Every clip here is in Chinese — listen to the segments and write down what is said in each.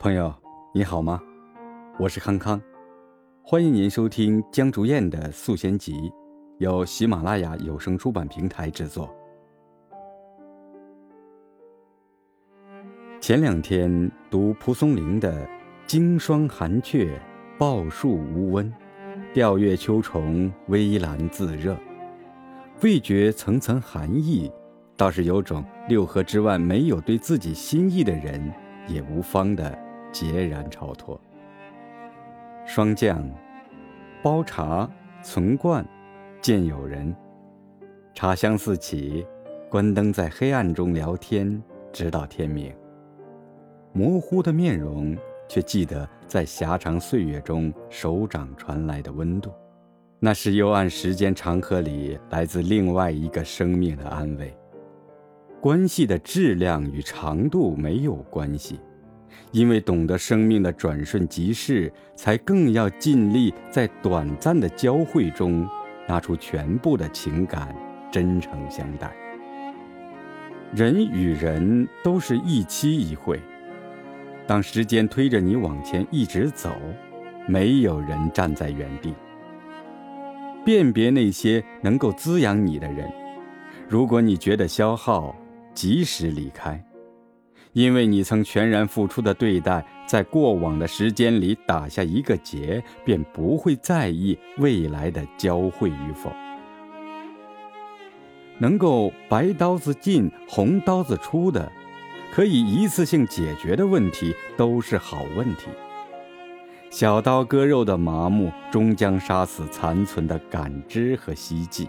朋友，你好吗？我是康康，欢迎您收听江竹燕的《素仙集》，由喜马拉雅有声出版平台制作。前两天读蒲松龄的“经霜寒雀，抱树无温；钓月秋虫，微澜自热”，未觉层层寒意，倒是有种六合之外没有对自己心意的人也无妨的。孑然超脱。霜降，煲茶，存罐，见友人，茶香四起，关灯在黑暗中聊天，直到天明。模糊的面容，却记得在狭长岁月中手掌传来的温度，那是幽暗时间长河里来自另外一个生命的安慰。关系的质量与长度没有关系。因为懂得生命的转瞬即逝，才更要尽力在短暂的交汇中，拿出全部的情感，真诚相待。人与人都是一期一会，当时间推着你往前一直走，没有人站在原地。辨别那些能够滋养你的人，如果你觉得消耗，及时离开。因为你曾全然付出的对待，在过往的时间里打下一个结，便不会在意未来的交汇与否。能够白刀子进红刀子出的，可以一次性解决的问题，都是好问题。小刀割肉的麻木，终将杀死残存的感知和希冀。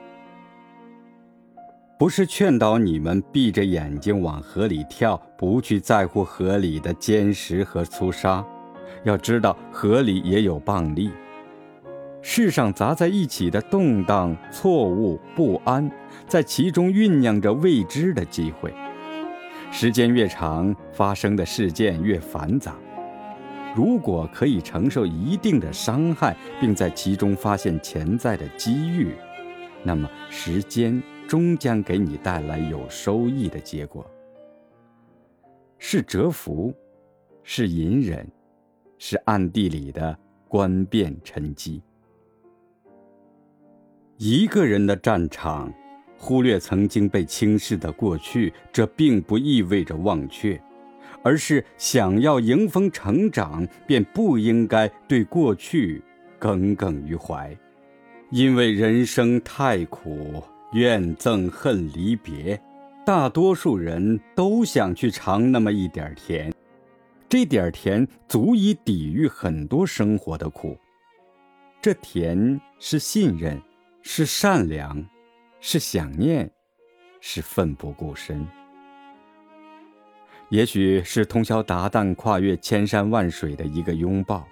不是劝导你们闭着眼睛往河里跳，不去在乎河里的坚实和粗沙。要知道，河里也有蚌粒。世上杂在一起的动荡、错误、不安，在其中酝酿着未知的机会。时间越长，发生的事件越繁杂。如果可以承受一定的伤害，并在其中发现潜在的机遇，那么时间。终将给你带来有收益的结果，是蛰伏，是隐忍，是暗地里的观变沉积。一个人的战场，忽略曾经被轻视的过去，这并不意味着忘却，而是想要迎风成长，便不应该对过去耿耿于怀，因为人生太苦。怨憎恨离别，大多数人都想去尝那么一点甜，这点甜足以抵御很多生活的苦。这甜是信任，是善良，是想念，是奋不顾身。也许是通宵达旦跨越千山万水的一个拥抱。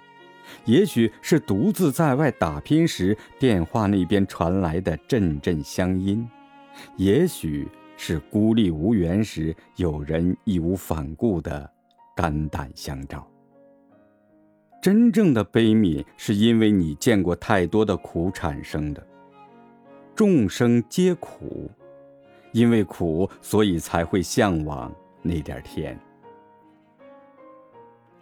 也许是独自在外打拼时，电话那边传来的阵阵乡音；也许是孤立无援时，有人义无反顾的肝胆相照。真正的悲悯，是因为你见过太多的苦产生的。众生皆苦，因为苦，所以才会向往那点甜。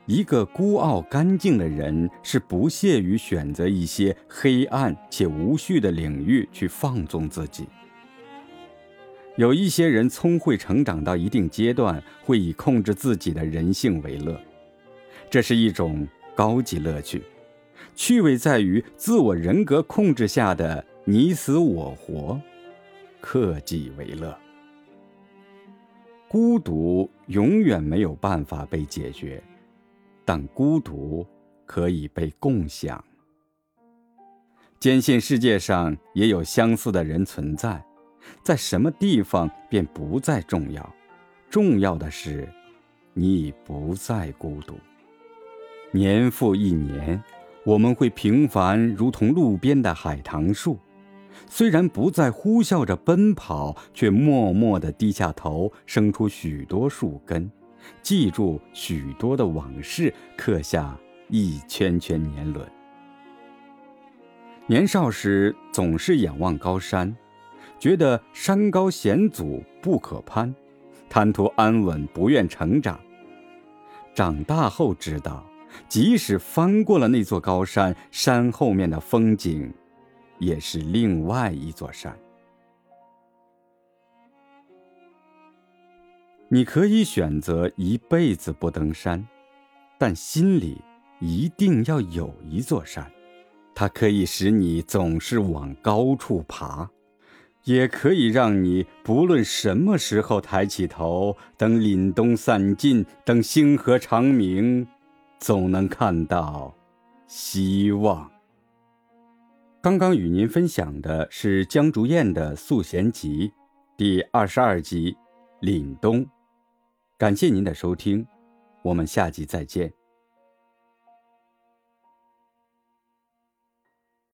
一个孤傲干净的人是不屑于选择一些黑暗且无序的领域去放纵自己。有一些人聪慧成长到一定阶段，会以控制自己的人性为乐，这是一种高级乐趣，趣味在于自我人格控制下的你死我活，克己为乐。孤独永远没有办法被解决。但孤独可以被共享。坚信世界上也有相似的人存在，在什么地方便不再重要，重要的是，你已不再孤独。年复一年，我们会平凡如同路边的海棠树，虽然不再呼啸着奔跑，却默默地低下头，生出许多树根。记住许多的往事，刻下一圈圈年轮。年少时总是仰望高山，觉得山高险阻不可攀，贪图安稳不愿成长。长大后知道，即使翻过了那座高山，山后面的风景，也是另外一座山。你可以选择一辈子不登山，但心里一定要有一座山，它可以使你总是往高处爬，也可以让你不论什么时候抬起头，等凛冬散尽，等星河长明，总能看到希望。刚刚与您分享的是江竹燕的《素弦集》第二十二集《凛冬》。感谢您的收听，我们下集再见。